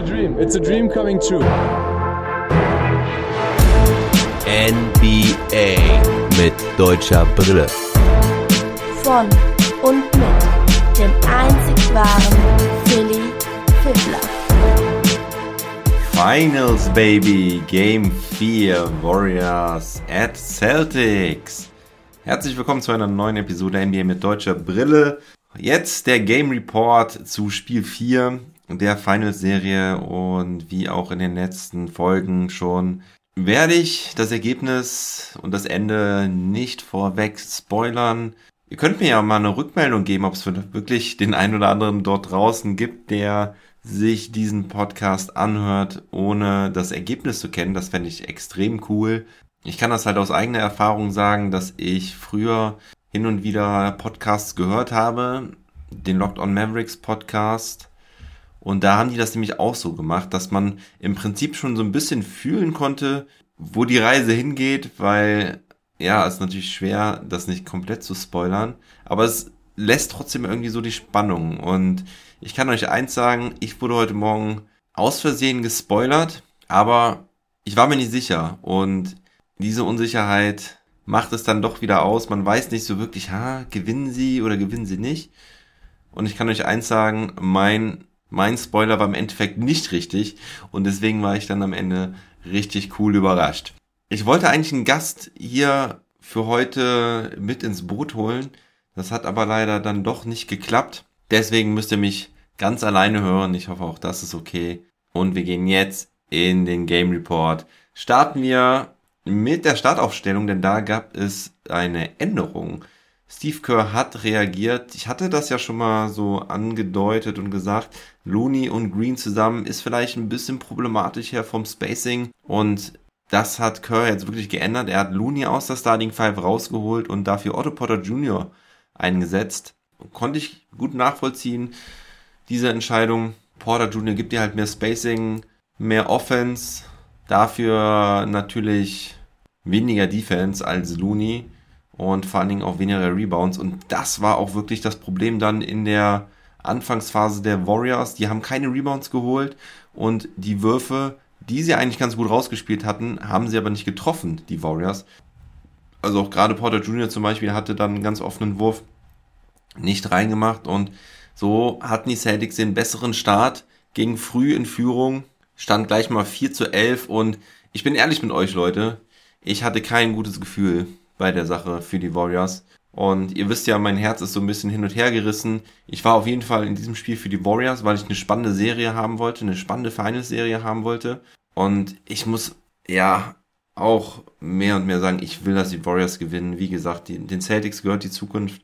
a dream. It's a dream coming true. NBA mit deutscher Brille. Von und mit dem einzig wahren Philly Fiddler. Finals, baby. Game 4. Warriors at Celtics. Herzlich willkommen zu einer neuen Episode NBA mit deutscher Brille. Jetzt der Game Report zu Spiel 4 der Finals-Serie und wie auch in den letzten Folgen schon werde ich das Ergebnis und das Ende nicht vorweg spoilern. Ihr könnt mir ja mal eine Rückmeldung geben, ob es wirklich den einen oder anderen dort draußen gibt, der sich diesen Podcast anhört, ohne das Ergebnis zu kennen. Das fände ich extrem cool. Ich kann das halt aus eigener Erfahrung sagen, dass ich früher hin und wieder Podcasts gehört habe, den Locked on Mavericks Podcast. Und da haben die das nämlich auch so gemacht, dass man im Prinzip schon so ein bisschen fühlen konnte, wo die Reise hingeht, weil ja, es ist natürlich schwer, das nicht komplett zu spoilern, aber es lässt trotzdem irgendwie so die Spannung. Und ich kann euch eins sagen, ich wurde heute Morgen aus Versehen gespoilert, aber ich war mir nicht sicher. Und diese Unsicherheit macht es dann doch wieder aus. Man weiß nicht so wirklich, ha, gewinnen sie oder gewinnen sie nicht. Und ich kann euch eins sagen, mein, mein Spoiler war im Endeffekt nicht richtig. Und deswegen war ich dann am Ende richtig cool überrascht. Ich wollte eigentlich einen Gast hier für heute mit ins Boot holen. Das hat aber leider dann doch nicht geklappt. Deswegen müsst ihr mich ganz alleine hören. Ich hoffe auch das ist okay. Und wir gehen jetzt in den Game Report. Starten wir mit der Startaufstellung, denn da gab es eine Änderung. Steve Kerr hat reagiert. Ich hatte das ja schon mal so angedeutet und gesagt, Looney und Green zusammen ist vielleicht ein bisschen problematisch her vom Spacing und das hat Kerr jetzt wirklich geändert. Er hat Looney aus der Starting Five rausgeholt und dafür Otto Potter Jr. eingesetzt. Konnte ich gut nachvollziehen, diese Entscheidung. Porter Jr. gibt dir halt mehr Spacing, mehr Offense, dafür natürlich weniger Defense als Looney und vor allen Dingen auch weniger Rebounds. Und das war auch wirklich das Problem dann in der Anfangsphase der Warriors. Die haben keine Rebounds geholt und die Würfe, die sie eigentlich ganz gut rausgespielt hatten, haben sie aber nicht getroffen, die Warriors. Also auch gerade Porter Jr. zum Beispiel hatte dann einen ganz offenen Wurf nicht reingemacht und so hatten die Celtics den besseren Start, gegen früh in Führung, stand gleich mal 4 zu 11 und ich bin ehrlich mit euch, Leute, ich hatte kein gutes Gefühl bei der Sache für die Warriors. Und ihr wisst ja, mein Herz ist so ein bisschen hin und her gerissen. Ich war auf jeden Fall in diesem Spiel für die Warriors, weil ich eine spannende Serie haben wollte, eine spannende Finals-Serie haben wollte. Und ich muss ja auch mehr und mehr sagen, ich will, dass die Warriors gewinnen. Wie gesagt, die, den Celtics gehört die Zukunft.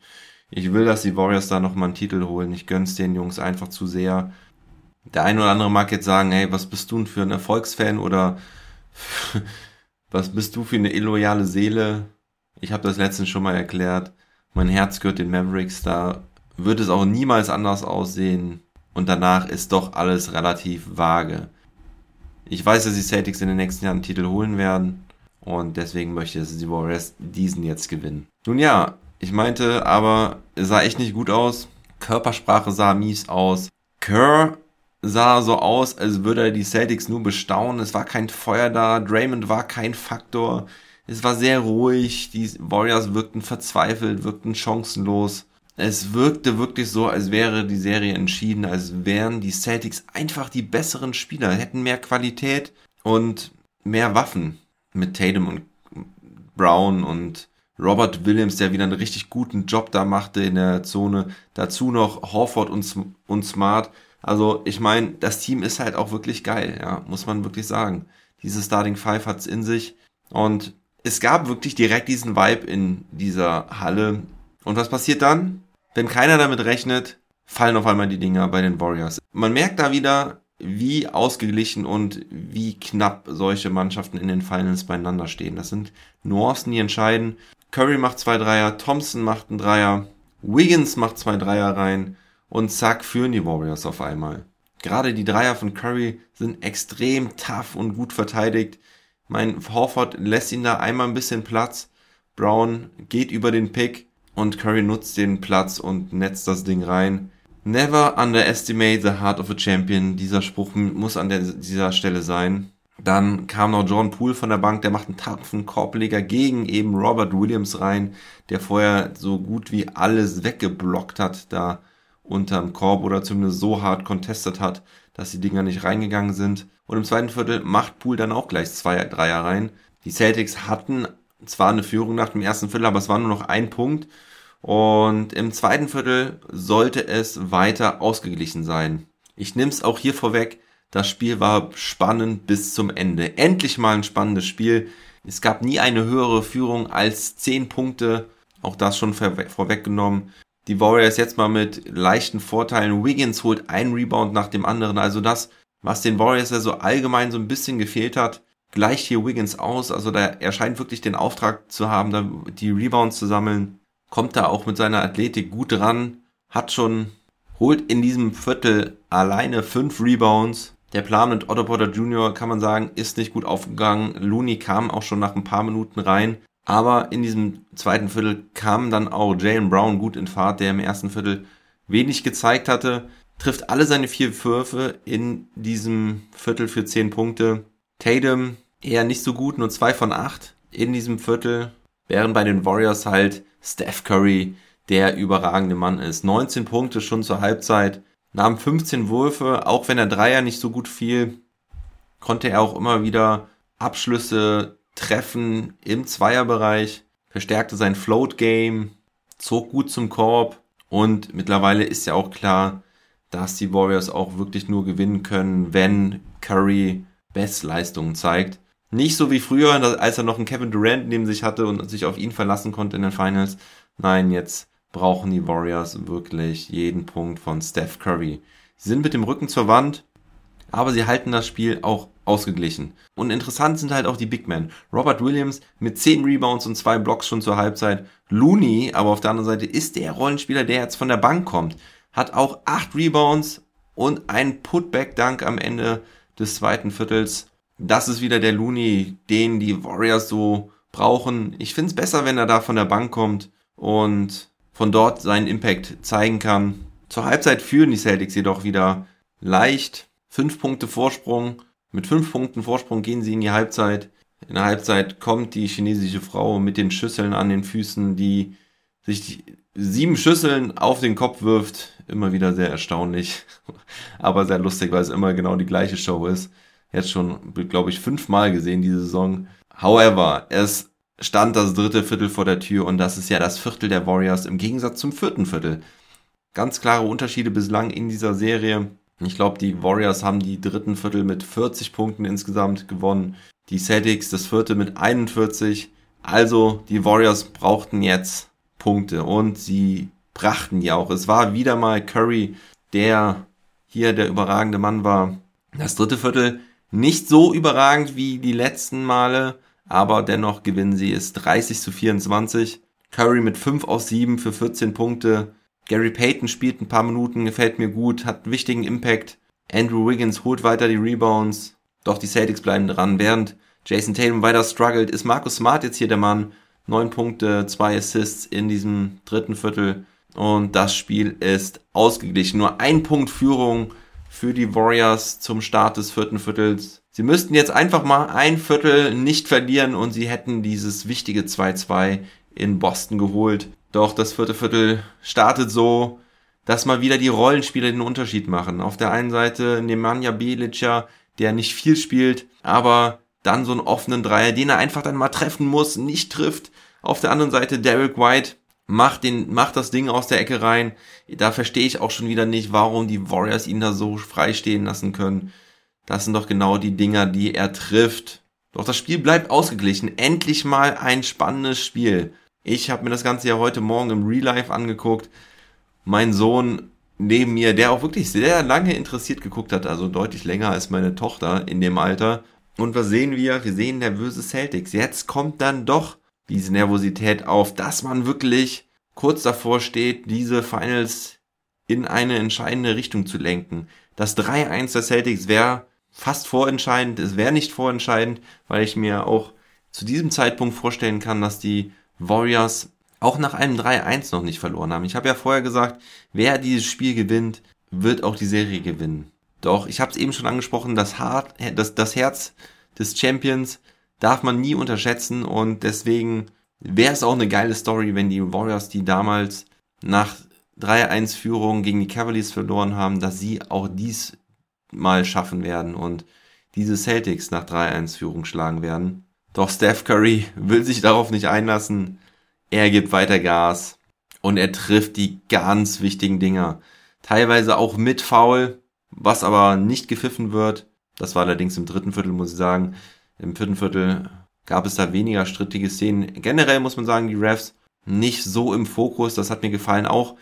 Ich will, dass die Warriors da nochmal einen Titel holen. Ich gönn's den Jungs einfach zu sehr. Der eine oder andere mag jetzt sagen, hey, was bist du denn für ein Erfolgsfan oder was bist du für eine illoyale Seele? Ich habe das letztens schon mal erklärt. Mein Herz gehört den Mavericks, da wird es auch niemals anders aussehen. Und danach ist doch alles relativ vage. Ich weiß, dass die Celtics in den nächsten Jahren einen Titel holen werden. Und deswegen möchte ich, dass die Warriors diesen jetzt gewinnen. Nun ja, ich meinte, aber es sah echt nicht gut aus. Körpersprache sah mies aus. Kerr sah so aus, als würde er die Celtics nur bestaunen. Es war kein Feuer da. Draymond war kein Faktor. Es war sehr ruhig. Die Warriors wirkten verzweifelt, wirkten chancenlos. Es wirkte wirklich so, als wäre die Serie entschieden, als wären die Celtics einfach die besseren Spieler, hätten mehr Qualität und mehr Waffen mit Tatum und Brown und Robert Williams, der wieder einen richtig guten Job da machte in der Zone. Dazu noch Horford und, und Smart. Also ich meine, das Team ist halt auch wirklich geil, ja, muss man wirklich sagen. Diese Starting Five hat's in sich und es gab wirklich direkt diesen Vibe in dieser Halle. Und was passiert dann? Wenn keiner damit rechnet, fallen auf einmal die Dinger bei den Warriors. Man merkt da wieder, wie ausgeglichen und wie knapp solche Mannschaften in den Finals beieinander stehen. Das sind Nuancen, die entscheiden. Curry macht zwei Dreier, Thompson macht einen Dreier, Wiggins macht zwei Dreier rein und zack führen die Warriors auf einmal. Gerade die Dreier von Curry sind extrem tough und gut verteidigt. Mein Horford lässt ihn da einmal ein bisschen Platz. Brown geht über den Pick und Curry nutzt den Platz und netzt das Ding rein. Never underestimate the heart of a champion. Dieser Spruch muss an der, dieser Stelle sein. Dann kam noch John Poole von der Bank, der macht einen tapfen Korbleger gegen eben Robert Williams rein, der vorher so gut wie alles weggeblockt hat, da unterm Korb oder zumindest so hart contestet hat, dass die Dinger nicht reingegangen sind. Und im zweiten Viertel macht Poole dann auch gleich zwei Dreier rein. Die Celtics hatten zwar eine Führung nach dem ersten Viertel, aber es war nur noch ein Punkt. Und im zweiten Viertel sollte es weiter ausgeglichen sein. Ich nehme es auch hier vorweg, das Spiel war spannend bis zum Ende. Endlich mal ein spannendes Spiel. Es gab nie eine höhere Führung als 10 Punkte. Auch das schon vorweggenommen. Die Warriors jetzt mal mit leichten Vorteilen. Wiggins holt einen Rebound nach dem anderen. Also das, was den Warriors ja so allgemein so ein bisschen gefehlt hat, gleicht hier Wiggins aus. Also da, er scheint wirklich den Auftrag zu haben, da die Rebounds zu sammeln. Kommt da auch mit seiner Athletik gut ran. Hat schon, holt in diesem Viertel alleine fünf Rebounds. Der Plan mit Otto Porter Jr., kann man sagen, ist nicht gut aufgegangen. Looney kam auch schon nach ein paar Minuten rein. Aber in diesem zweiten Viertel kam dann auch Jalen Brown gut in Fahrt, der im ersten Viertel wenig gezeigt hatte. Trifft alle seine vier Würfe in diesem Viertel für zehn Punkte. Tatum eher nicht so gut, nur zwei von acht in diesem Viertel. Während bei den Warriors halt Steph Curry der überragende Mann ist. 19 Punkte schon zur Halbzeit nahm 15 Würfe, auch wenn er Dreier nicht so gut fiel, konnte er auch immer wieder Abschlüsse treffen im Zweierbereich, verstärkte sein Float Game, zog gut zum Korb und mittlerweile ist ja auch klar, dass die Warriors auch wirklich nur gewinnen können, wenn Curry Bestleistungen zeigt. Nicht so wie früher, als er noch einen Kevin Durant neben sich hatte und sich auf ihn verlassen konnte in den Finals. Nein, jetzt brauchen die Warriors wirklich jeden Punkt von Steph Curry. Sie sind mit dem Rücken zur Wand, aber sie halten das Spiel auch ausgeglichen. Und interessant sind halt auch die Big Men. Robert Williams mit 10 Rebounds und 2 Blocks schon zur Halbzeit. Looney, aber auf der anderen Seite ist der Rollenspieler, der jetzt von der Bank kommt. Hat auch 8 Rebounds und ein Putback-Dunk am Ende des zweiten Viertels. Das ist wieder der Looney, den die Warriors so brauchen. Ich finde es besser, wenn er da von der Bank kommt und von dort seinen Impact zeigen kann. Zur Halbzeit führen die Celtics jedoch wieder leicht. Fünf Punkte Vorsprung. Mit fünf Punkten Vorsprung gehen sie in die Halbzeit. In der Halbzeit kommt die chinesische Frau mit den Schüsseln an den Füßen, die sich sieben Schüsseln auf den Kopf wirft. Immer wieder sehr erstaunlich, aber sehr lustig, weil es immer genau die gleiche Show ist. Jetzt schon, glaube ich, fünfmal gesehen diese Saison. However, es stand das dritte Viertel vor der Tür und das ist ja das Viertel der Warriors im Gegensatz zum vierten Viertel. Ganz klare Unterschiede bislang in dieser Serie. Ich glaube, die Warriors haben die dritten Viertel mit 40 Punkten insgesamt gewonnen. Die Celtics das vierte mit 41. Also die Warriors brauchten jetzt Punkte und sie brachten die auch. Es war wieder mal Curry, der hier der überragende Mann war. Das dritte Viertel nicht so überragend wie die letzten Male, aber dennoch gewinnen sie es 30 zu 24. Curry mit 5 aus 7 für 14 Punkte. Gary Payton spielt ein paar Minuten, gefällt mir gut, hat einen wichtigen Impact. Andrew Wiggins holt weiter die Rebounds. Doch die Celtics bleiben dran. Während Jason Tatum weiter struggelt, ist Marcus Smart jetzt hier der Mann. 9 Punkte, 2 Assists in diesem dritten Viertel. Und das Spiel ist ausgeglichen. Nur ein Punkt Führung für die Warriors zum Start des vierten Viertels. Sie müssten jetzt einfach mal ein Viertel nicht verlieren und sie hätten dieses wichtige 2-2 in Boston geholt. Doch das vierte Viertel startet so, dass mal wieder die Rollenspieler den Unterschied machen. Auf der einen Seite Nemanja Belica, der nicht viel spielt, aber dann so einen offenen Dreier, den er einfach dann mal treffen muss, nicht trifft. Auf der anderen Seite Derek White macht den, macht das Ding aus der Ecke rein. Da verstehe ich auch schon wieder nicht, warum die Warriors ihn da so frei stehen lassen können. Das sind doch genau die Dinger, die er trifft. Doch das Spiel bleibt ausgeglichen. Endlich mal ein spannendes Spiel. Ich habe mir das Ganze ja heute Morgen im Real Life angeguckt. Mein Sohn neben mir, der auch wirklich sehr lange interessiert geguckt hat, also deutlich länger als meine Tochter in dem Alter. Und was sehen wir? Wir sehen nervöse Celtics. Jetzt kommt dann doch diese Nervosität auf, dass man wirklich kurz davor steht, diese Finals in eine entscheidende Richtung zu lenken. Das 3-1 der Celtics wäre fast vorentscheidend. Es wäre nicht vorentscheidend, weil ich mir auch zu diesem Zeitpunkt vorstellen kann, dass die Warriors auch nach einem 3-1 noch nicht verloren haben. Ich habe ja vorher gesagt, wer dieses Spiel gewinnt, wird auch die Serie gewinnen. Doch, ich habe es eben schon angesprochen, das, Hart, das, das Herz des Champions darf man nie unterschätzen und deswegen wäre es auch eine geile Story, wenn die Warriors, die damals nach 3-1-Führung gegen die Cavaliers verloren haben, dass sie auch dies mal schaffen werden und diese Celtics nach 3-1-Führung schlagen werden. Doch Steph Curry will sich darauf nicht einlassen. Er gibt weiter Gas und er trifft die ganz wichtigen Dinger. Teilweise auch mit Foul, was aber nicht gepfiffen wird. Das war allerdings im dritten Viertel, muss ich sagen. Im vierten Viertel gab es da weniger strittige Szenen. Generell muss man sagen, die Refs nicht so im Fokus. Das hat mir gefallen. Auch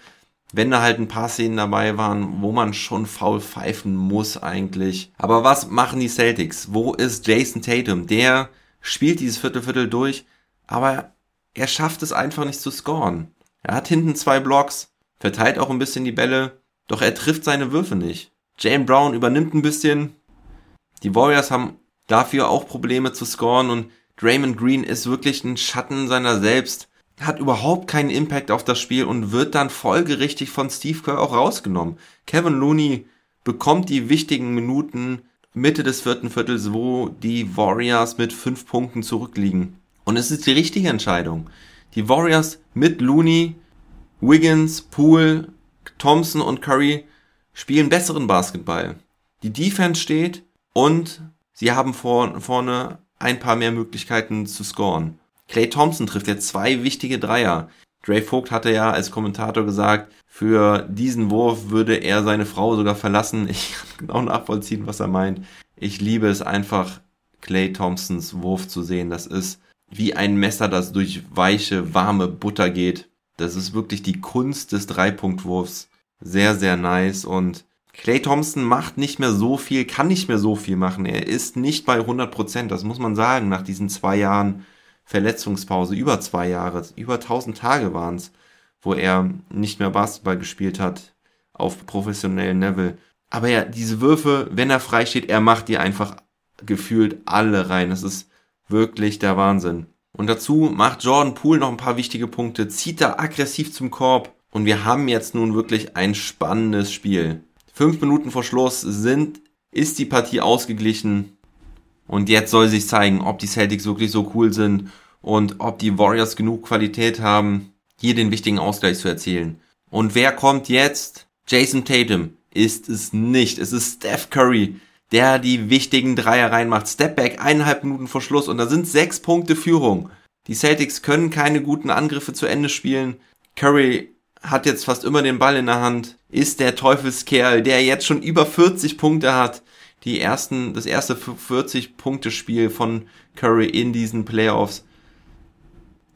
wenn da halt ein paar Szenen dabei waren, wo man schon faul pfeifen muss eigentlich. Aber was machen die Celtics? Wo ist Jason Tatum? Der spielt dieses Viertelviertel durch, aber er schafft es einfach nicht zu scoren. Er hat hinten zwei Blocks, verteilt auch ein bisschen die Bälle, doch er trifft seine Würfe nicht. Jane Brown übernimmt ein bisschen. Die Warriors haben dafür auch Probleme zu scoren und Draymond Green ist wirklich ein Schatten seiner selbst hat überhaupt keinen Impact auf das Spiel und wird dann folgerichtig von Steve Kerr auch rausgenommen. Kevin Looney bekommt die wichtigen Minuten Mitte des vierten Viertels, wo die Warriors mit fünf Punkten zurückliegen. Und es ist die richtige Entscheidung. Die Warriors mit Looney, Wiggins, Poole, Thompson und Curry spielen besseren Basketball. Die Defense steht und sie haben vor, vorne ein paar mehr Möglichkeiten zu scoren. Clay Thompson trifft jetzt zwei wichtige Dreier. Dre Vogt hatte ja als Kommentator gesagt, für diesen Wurf würde er seine Frau sogar verlassen. Ich kann genau nachvollziehen, was er meint. Ich liebe es einfach, Clay Thompsons Wurf zu sehen. Das ist wie ein Messer, das durch weiche, warme Butter geht. Das ist wirklich die Kunst des Dreipunktwurfs. Sehr, sehr nice. Und Clay Thompson macht nicht mehr so viel, kann nicht mehr so viel machen. Er ist nicht bei 100 Prozent. Das muss man sagen, nach diesen zwei Jahren Verletzungspause, über zwei Jahre, über 1000 Tage waren es, wo er nicht mehr Basketball gespielt hat auf professionellen Level. Aber ja, diese Würfe, wenn er frei steht, er macht die einfach gefühlt alle rein. Das ist wirklich der Wahnsinn. Und dazu macht Jordan Poole noch ein paar wichtige Punkte, zieht da aggressiv zum Korb und wir haben jetzt nun wirklich ein spannendes Spiel. Fünf Minuten vor Schluss sind, ist die Partie ausgeglichen und jetzt soll sich zeigen, ob die Celtics wirklich so cool sind und ob die Warriors genug Qualität haben, hier den wichtigen Ausgleich zu erzielen. Und wer kommt jetzt? Jason Tatum ist es nicht. Es ist Steph Curry, der die wichtigen Dreier reinmacht. Stepback, eineinhalb Minuten vor Schluss und da sind sechs Punkte Führung. Die Celtics können keine guten Angriffe zu Ende spielen. Curry hat jetzt fast immer den Ball in der Hand, ist der Teufelskerl, der jetzt schon über 40 Punkte hat die ersten, das erste 40-Punkte-Spiel von Curry in diesen Playoffs.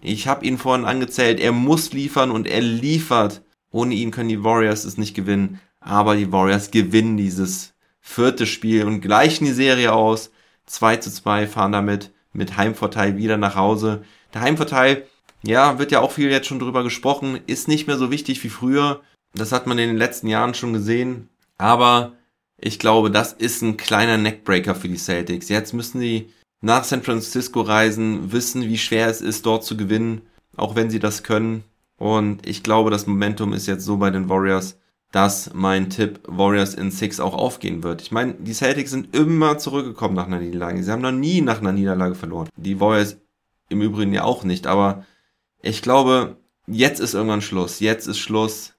Ich habe ihn vorhin angezählt, er muss liefern und er liefert. Ohne ihn können die Warriors es nicht gewinnen. Aber die Warriors gewinnen dieses vierte Spiel und gleichen die Serie aus. 2 zu 2 fahren damit mit Heimvorteil wieder nach Hause. Der Heimvorteil, ja, wird ja auch viel jetzt schon drüber gesprochen, ist nicht mehr so wichtig wie früher. Das hat man in den letzten Jahren schon gesehen. Aber ich glaube, das ist ein kleiner Neckbreaker für die Celtics. Jetzt müssen sie nach San Francisco reisen, wissen, wie schwer es ist, dort zu gewinnen, auch wenn sie das können. Und ich glaube, das Momentum ist jetzt so bei den Warriors, dass mein Tipp Warriors in Six auch aufgehen wird. Ich meine, die Celtics sind immer zurückgekommen nach einer Niederlage. Sie haben noch nie nach einer Niederlage verloren. Die Warriors im Übrigen ja auch nicht. Aber ich glaube, jetzt ist irgendwann Schluss. Jetzt ist Schluss.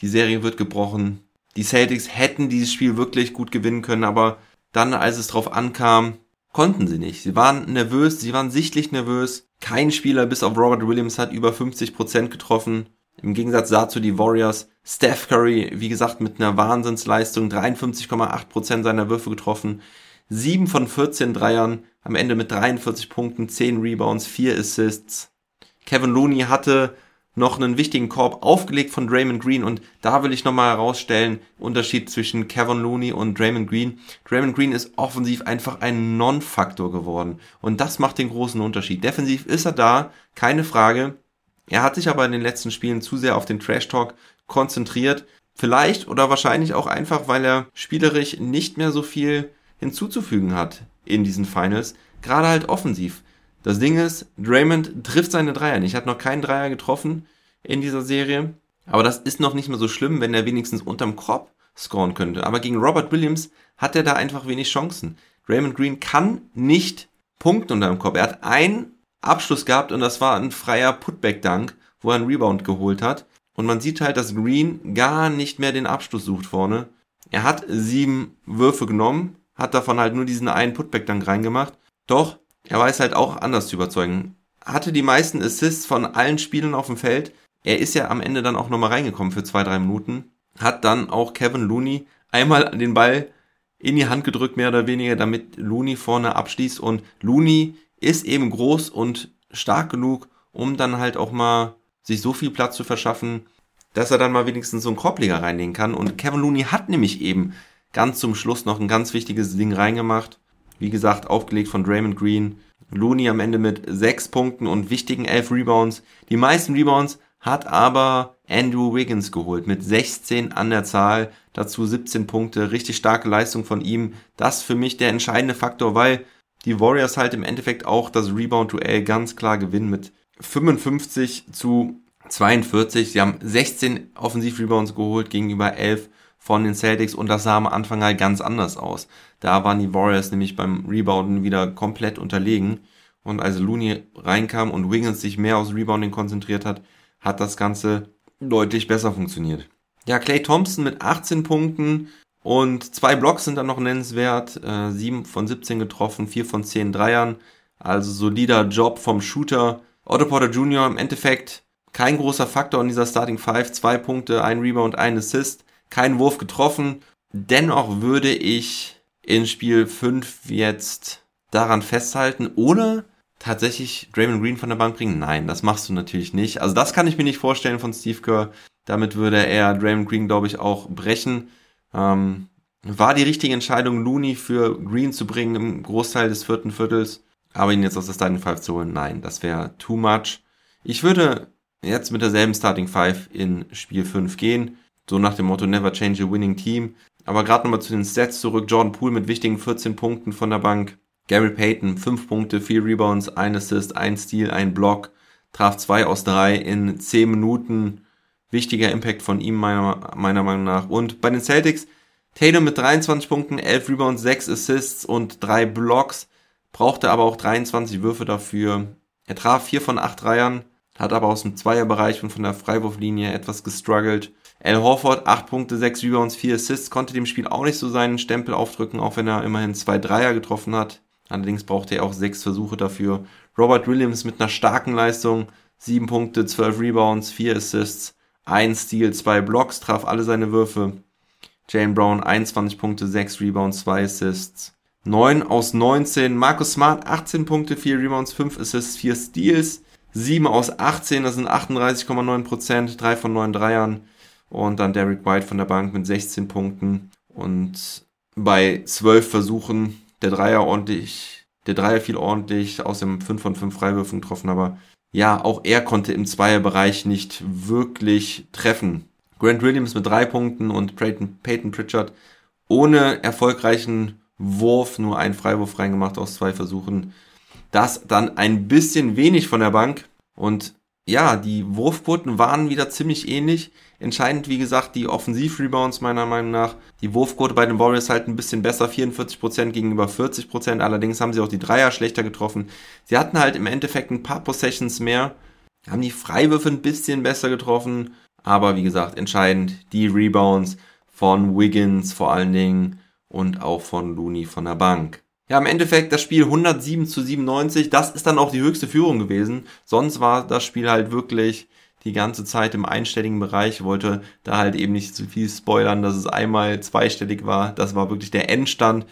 Die Serie wird gebrochen. Die Celtics hätten dieses Spiel wirklich gut gewinnen können, aber dann, als es drauf ankam, konnten sie nicht. Sie waren nervös, sie waren sichtlich nervös. Kein Spieler bis auf Robert Williams hat über 50% getroffen. Im Gegensatz dazu die Warriors. Steph Curry, wie gesagt, mit einer Wahnsinnsleistung, 53,8% seiner Würfe getroffen. 7 von 14 Dreiern, am Ende mit 43 Punkten, 10 Rebounds, 4 Assists. Kevin Looney hatte noch einen wichtigen Korb aufgelegt von Draymond Green und da will ich nochmal herausstellen, Unterschied zwischen Kevin Looney und Draymond Green. Draymond Green ist offensiv einfach ein Non-Faktor geworden und das macht den großen Unterschied. Defensiv ist er da, keine Frage. Er hat sich aber in den letzten Spielen zu sehr auf den Trash Talk konzentriert. Vielleicht oder wahrscheinlich auch einfach, weil er spielerisch nicht mehr so viel hinzuzufügen hat in diesen Finals. Gerade halt offensiv. Das Ding ist, Draymond trifft seine Dreier nicht. Hat noch keinen Dreier getroffen. in dieser Serie. Aber das ist noch nicht mehr so schlimm, wenn er wenigstens unterm Korb scoren könnte. Aber gegen Robert Williams hat er da einfach wenig Chancen. Raymond Green kann nicht punkten unterm Korb. Er hat einen Abschluss gehabt und das war ein freier Putback-Dunk, wo er einen Rebound geholt hat. Und man sieht halt, dass Green gar nicht mehr den Abschluss sucht vorne. Er hat sieben Würfe genommen, hat davon halt nur diesen einen Putback-Dunk reingemacht. Doch, er weiß halt auch anders zu überzeugen. Hatte die meisten Assists von allen Spielern auf dem Feld. Er ist ja am Ende dann auch nochmal reingekommen für zwei, drei Minuten. Hat dann auch Kevin Looney einmal den Ball in die Hand gedrückt, mehr oder weniger, damit Looney vorne abschließt. Und Looney ist eben groß und stark genug, um dann halt auch mal sich so viel Platz zu verschaffen, dass er dann mal wenigstens so einen Korbleger reinlegen kann. Und Kevin Looney hat nämlich eben ganz zum Schluss noch ein ganz wichtiges Ding reingemacht. Wie gesagt, aufgelegt von Draymond Green. Looney am Ende mit sechs Punkten und wichtigen elf Rebounds. Die meisten Rebounds hat aber Andrew Wiggins geholt mit 16 an der Zahl, dazu 17 Punkte, richtig starke Leistung von ihm. Das für mich der entscheidende Faktor, weil die Warriors halt im Endeffekt auch das Rebound-Duell ganz klar gewinnen mit 55 zu 42. Sie haben 16 Offensiv-Rebounds geholt gegenüber 11 von den Celtics und das sah am Anfang halt ganz anders aus. Da waren die Warriors nämlich beim Rebounden wieder komplett unterlegen. Und als Looney reinkam und Wiggins sich mehr aufs Rebounding konzentriert hat, hat das Ganze deutlich besser funktioniert. Ja, Clay Thompson mit 18 Punkten und zwei Blocks sind dann noch nennenswert. Äh, 7 von 17 getroffen, 4 von 10 Dreiern. Also solider Job vom Shooter. Otto Porter Jr. im Endeffekt kein großer Faktor in dieser Starting Five. Zwei Punkte, ein Rebound, ein Assist. Kein Wurf getroffen. Dennoch würde ich in Spiel 5 jetzt daran festhalten, oder tatsächlich Draymond Green von der Bank bringen? Nein, das machst du natürlich nicht. Also das kann ich mir nicht vorstellen von Steve Kerr. Damit würde er Draymond Green, glaube ich, auch brechen. Ähm, war die richtige Entscheidung, Looney für Green zu bringen im Großteil des vierten Viertels. Aber ihn jetzt aus der Starting Five zu holen, nein, das wäre too much. Ich würde jetzt mit derselben Starting Five in Spiel 5 gehen. So nach dem Motto Never change a winning team. Aber gerade nochmal zu den Stats zurück. Jordan Poole mit wichtigen 14 Punkten von der Bank. Gary Payton, 5 Punkte, 4 Rebounds, 1 Assist, 1 Steal, 1 Block, traf 2 aus 3 in 10 Minuten. Wichtiger Impact von ihm meiner, meiner Meinung nach. Und bei den Celtics, Tatum mit 23 Punkten, 11 Rebounds, 6 Assists und 3 Blocks, brauchte aber auch 23 Würfe dafür. Er traf 4 von 8 Dreiern, hat aber aus dem Zweierbereich und von der Freiwurflinie etwas gestruggelt. Al Horford, 8 Punkte, 6 Rebounds, 4 Assists, konnte dem Spiel auch nicht so seinen Stempel aufdrücken, auch wenn er immerhin 2 Dreier getroffen hat. Allerdings brauchte er auch sechs Versuche dafür. Robert Williams mit einer starken Leistung. Sieben Punkte, zwölf Rebounds, vier Assists, ein Steal, zwei Blocks, traf alle seine Würfe. Jane Brown 21 Punkte, sechs Rebounds, zwei Assists. 9 aus 19. Marcus Smart 18 Punkte, 4 Rebounds, 5 Assists, 4 Steals. 7 aus 18, das sind 38,9%, 3 von 9 Dreiern. Und dann Derek White von der Bank mit 16 Punkten. Und bei 12 Versuchen der Dreier ordentlich, der Dreier fiel ordentlich, aus dem 5 von 5 Freiwürfen getroffen, aber ja, auch er konnte im Zweierbereich nicht wirklich treffen. Grant Williams mit drei Punkten und Peyton, Peyton Pritchard ohne erfolgreichen Wurf, nur einen Freiwurf reingemacht aus zwei Versuchen. Das dann ein bisschen wenig von der Bank und ja, die Wurfquoten waren wieder ziemlich ähnlich. Entscheidend, wie gesagt, die Offensiv-Rebounds meiner Meinung nach. Die Wurfquote bei den Warriors halt ein bisschen besser, 44% gegenüber 40%. Allerdings haben sie auch die Dreier schlechter getroffen. Sie hatten halt im Endeffekt ein paar Possessions mehr, haben die Freiwürfe ein bisschen besser getroffen. Aber wie gesagt, entscheidend die Rebounds von Wiggins vor allen Dingen und auch von Looney von der Bank. Ja, im Endeffekt das Spiel 107 zu 97, das ist dann auch die höchste Führung gewesen. Sonst war das Spiel halt wirklich die ganze Zeit im einstelligen Bereich. Ich wollte da halt eben nicht zu viel spoilern, dass es einmal zweistellig war. Das war wirklich der Endstand,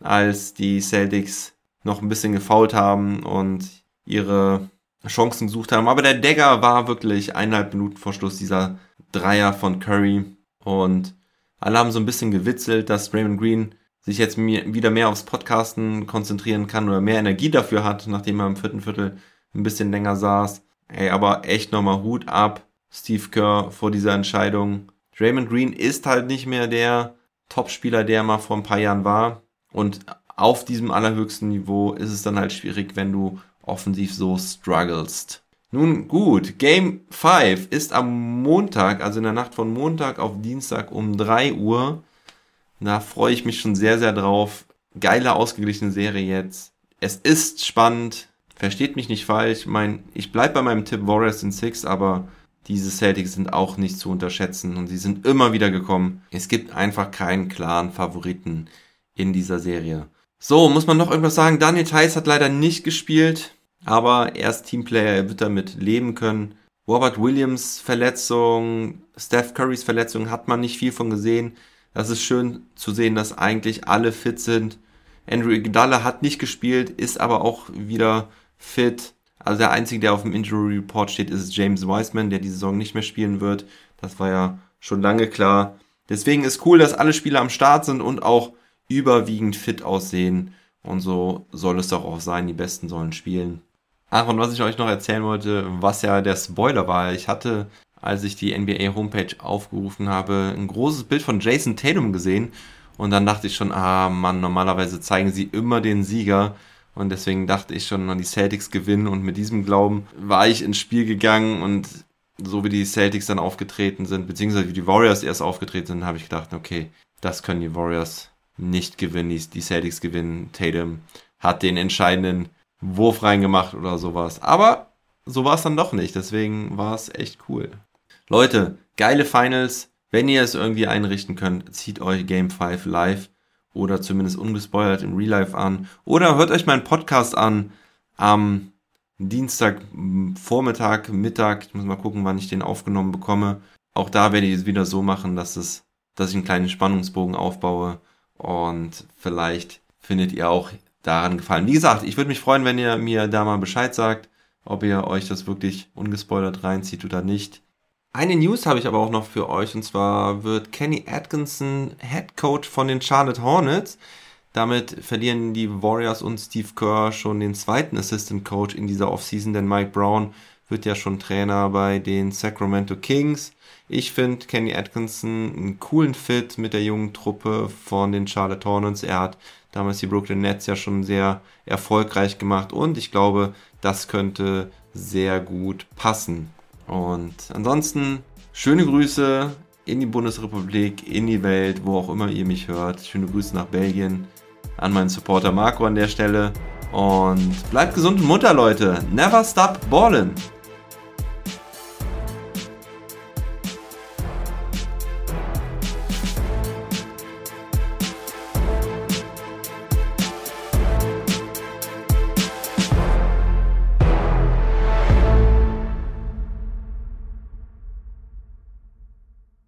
als die Celtics noch ein bisschen gefault haben und ihre Chancen gesucht haben. Aber der Dagger war wirklich eineinhalb Minuten vor Schluss dieser Dreier von Curry. Und alle haben so ein bisschen gewitzelt, dass Raymond Green sich jetzt wieder mehr aufs Podcasten konzentrieren kann oder mehr Energie dafür hat, nachdem er im vierten Viertel ein bisschen länger saß. Ey, aber echt nochmal Hut ab, Steve Kerr, vor dieser Entscheidung. Draymond Green ist halt nicht mehr der Topspieler, der mal vor ein paar Jahren war. Und auf diesem allerhöchsten Niveau ist es dann halt schwierig, wenn du offensiv so strugglest. Nun gut, Game 5 ist am Montag, also in der Nacht von Montag auf Dienstag um 3 Uhr. Da freue ich mich schon sehr, sehr drauf. Geile, ausgeglichene Serie jetzt. Es ist spannend. Versteht mich nicht falsch. Ich meine, ich bleibe bei meinem Tipp Warriors in Six, aber diese Celtics sind auch nicht zu unterschätzen und sie sind immer wieder gekommen. Es gibt einfach keinen klaren Favoriten in dieser Serie. So, muss man noch irgendwas sagen? Daniel Theiss hat leider nicht gespielt, aber er ist Teamplayer, er wird damit leben können. Robert Williams Verletzung, Steph Currys Verletzung hat man nicht viel von gesehen. Das ist schön zu sehen, dass eigentlich alle fit sind. Andrew Iguodala hat nicht gespielt, ist aber auch wieder fit. Also der einzige, der auf dem Injury Report steht, ist James Wiseman, der die Saison nicht mehr spielen wird. Das war ja schon lange klar. Deswegen ist cool, dass alle Spieler am Start sind und auch überwiegend fit aussehen. Und so soll es doch auch sein. Die Besten sollen spielen. Ach, und was ich euch noch erzählen wollte, was ja der Spoiler war. Ich hatte, als ich die NBA Homepage aufgerufen habe, ein großes Bild von Jason Tatum gesehen. Und dann dachte ich schon, ah Mann, normalerweise zeigen sie immer den Sieger. Und deswegen dachte ich schon, die Celtics gewinnen. Und mit diesem Glauben war ich ins Spiel gegangen. Und so wie die Celtics dann aufgetreten sind, beziehungsweise wie die Warriors erst aufgetreten sind, habe ich gedacht, okay, das können die Warriors nicht gewinnen, die, die Celtics gewinnen. Tatum hat den entscheidenden Wurf reingemacht oder sowas. Aber so war es dann doch nicht. Deswegen war es echt cool. Leute, geile Finals. Wenn ihr es irgendwie einrichten könnt, zieht euch Game 5 live oder zumindest ungespoilert im Real Life an. Oder hört euch meinen Podcast an am Dienstag Vormittag, Mittag. Ich muss mal gucken, wann ich den aufgenommen bekomme. Auch da werde ich es wieder so machen, dass es, dass ich einen kleinen Spannungsbogen aufbaue und vielleicht findet ihr auch daran gefallen. Wie gesagt, ich würde mich freuen, wenn ihr mir da mal Bescheid sagt, ob ihr euch das wirklich ungespoilert reinzieht oder nicht. Eine News habe ich aber auch noch für euch und zwar wird Kenny Atkinson Head Coach von den Charlotte Hornets. Damit verlieren die Warriors und Steve Kerr schon den zweiten Assistant Coach in dieser Offseason, denn Mike Brown wird ja schon Trainer bei den Sacramento Kings. Ich finde Kenny Atkinson einen coolen Fit mit der jungen Truppe von den Charlotte Hornets. Er hat damals die Brooklyn Nets ja schon sehr erfolgreich gemacht und ich glaube, das könnte sehr gut passen. Und ansonsten schöne Grüße in die Bundesrepublik, in die Welt, wo auch immer ihr mich hört. Schöne Grüße nach Belgien an meinen Supporter Marco an der Stelle. Und bleibt gesund und munter, Leute. Never stop ballin'.